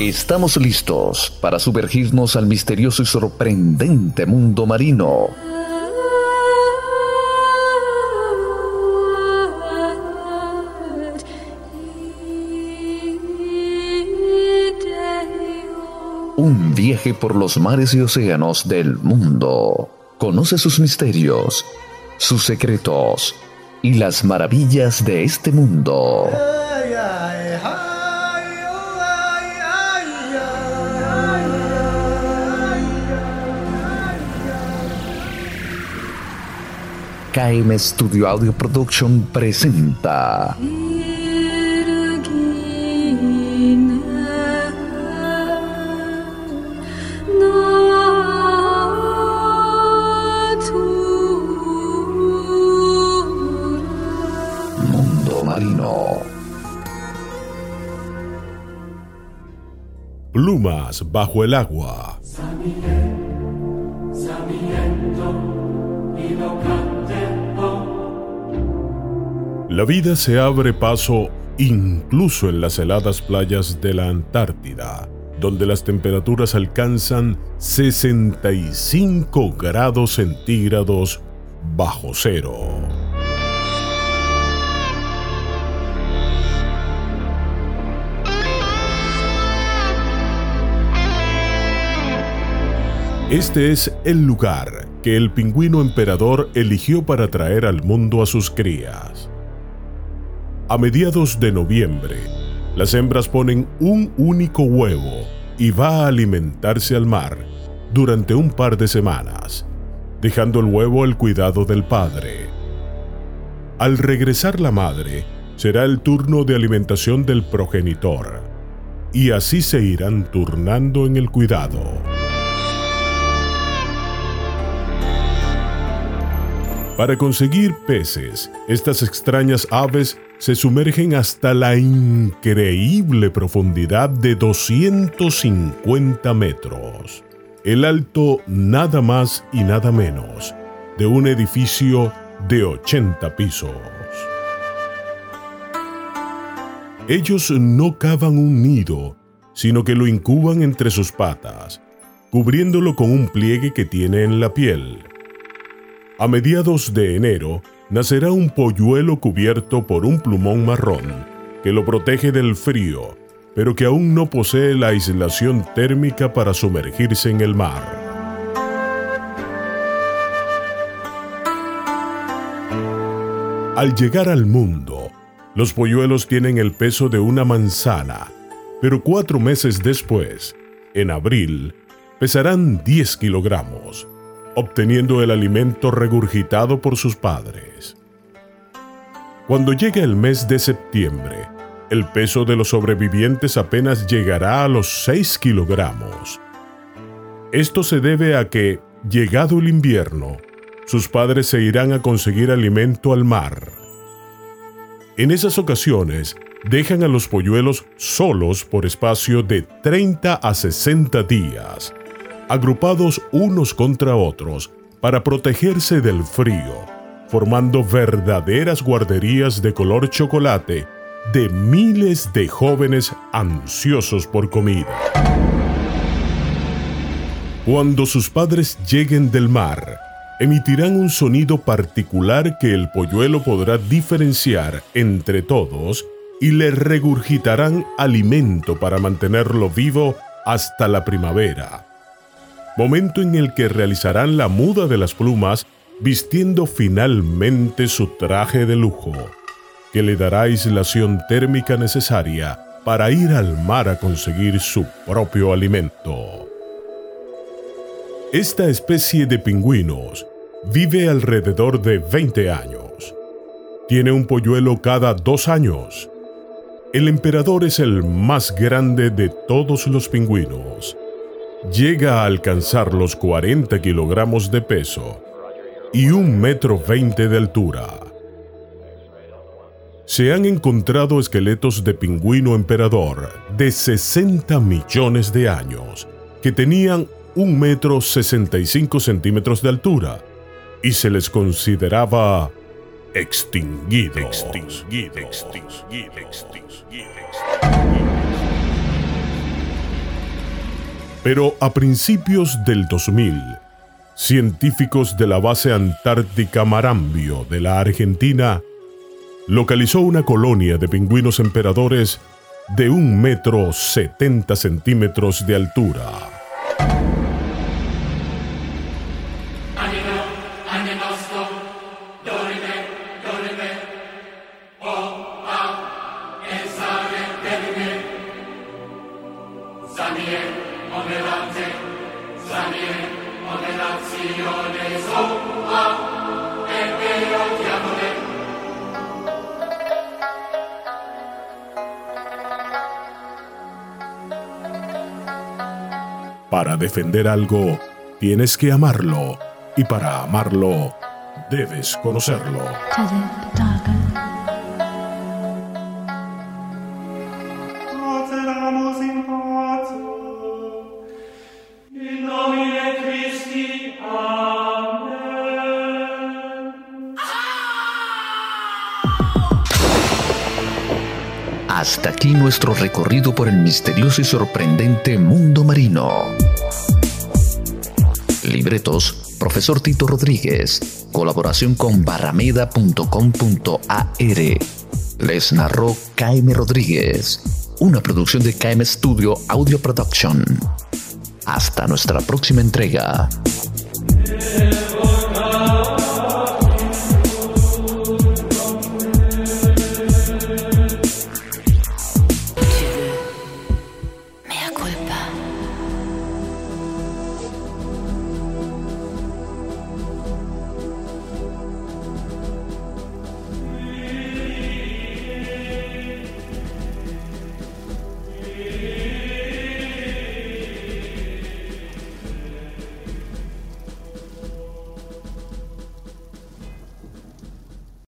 Estamos listos para sumergirnos al misterioso y sorprendente mundo marino. Un viaje por los mares y océanos del mundo. Conoce sus misterios, sus secretos y las maravillas de este mundo. KM Studio Audio Production presenta Mundo Marino. Plumas bajo el agua. La vida se abre paso incluso en las heladas playas de la Antártida, donde las temperaturas alcanzan 65 grados centígrados bajo cero. Este es el lugar que el pingüino emperador eligió para traer al mundo a sus crías. A mediados de noviembre, las hembras ponen un único huevo y va a alimentarse al mar durante un par de semanas, dejando el huevo al cuidado del padre. Al regresar la madre, será el turno de alimentación del progenitor, y así se irán turnando en el cuidado. Para conseguir peces, estas extrañas aves se sumergen hasta la increíble profundidad de 250 metros, el alto nada más y nada menos de un edificio de 80 pisos. Ellos no cavan un nido, sino que lo incuban entre sus patas, cubriéndolo con un pliegue que tiene en la piel. A mediados de enero nacerá un polluelo cubierto por un plumón marrón que lo protege del frío, pero que aún no posee la aislación térmica para sumergirse en el mar. Al llegar al mundo, los polluelos tienen el peso de una manzana, pero cuatro meses después, en abril, pesarán 10 kilogramos obteniendo el alimento regurgitado por sus padres. Cuando llegue el mes de septiembre, el peso de los sobrevivientes apenas llegará a los 6 kilogramos. Esto se debe a que, llegado el invierno, sus padres se irán a conseguir alimento al mar. En esas ocasiones, dejan a los polluelos solos por espacio de 30 a 60 días, agrupados unos contra otros para protegerse del frío, formando verdaderas guarderías de color chocolate de miles de jóvenes ansiosos por comida. Cuando sus padres lleguen del mar, emitirán un sonido particular que el polluelo podrá diferenciar entre todos y le regurgitarán alimento para mantenerlo vivo hasta la primavera momento en el que realizarán la muda de las plumas vistiendo finalmente su traje de lujo, que le dará aislación térmica necesaria para ir al mar a conseguir su propio alimento. Esta especie de pingüinos vive alrededor de 20 años. Tiene un polluelo cada dos años. El emperador es el más grande de todos los pingüinos llega a alcanzar los 40 kilogramos de peso y un metro veinte de altura. Se han encontrado esqueletos de pingüino emperador de 60 millones de años que tenían un metro 65 centímetros de altura y se les consideraba extinguido. extinguido, extinguido, extinguido. Pero a principios del 2000, científicos de la base antártica Marambio de la Argentina localizó una colonia de pingüinos emperadores de un metro 70 centímetros de altura. Defender algo, tienes que amarlo. Y para amarlo, debes conocerlo. Hasta aquí nuestro recorrido por el misterioso y sorprendente mundo marino. Libretos, profesor Tito Rodríguez. Colaboración con barrameda.com.ar. Les narró KM Rodríguez. Una producción de KM Studio Audio Production. Hasta nuestra próxima entrega.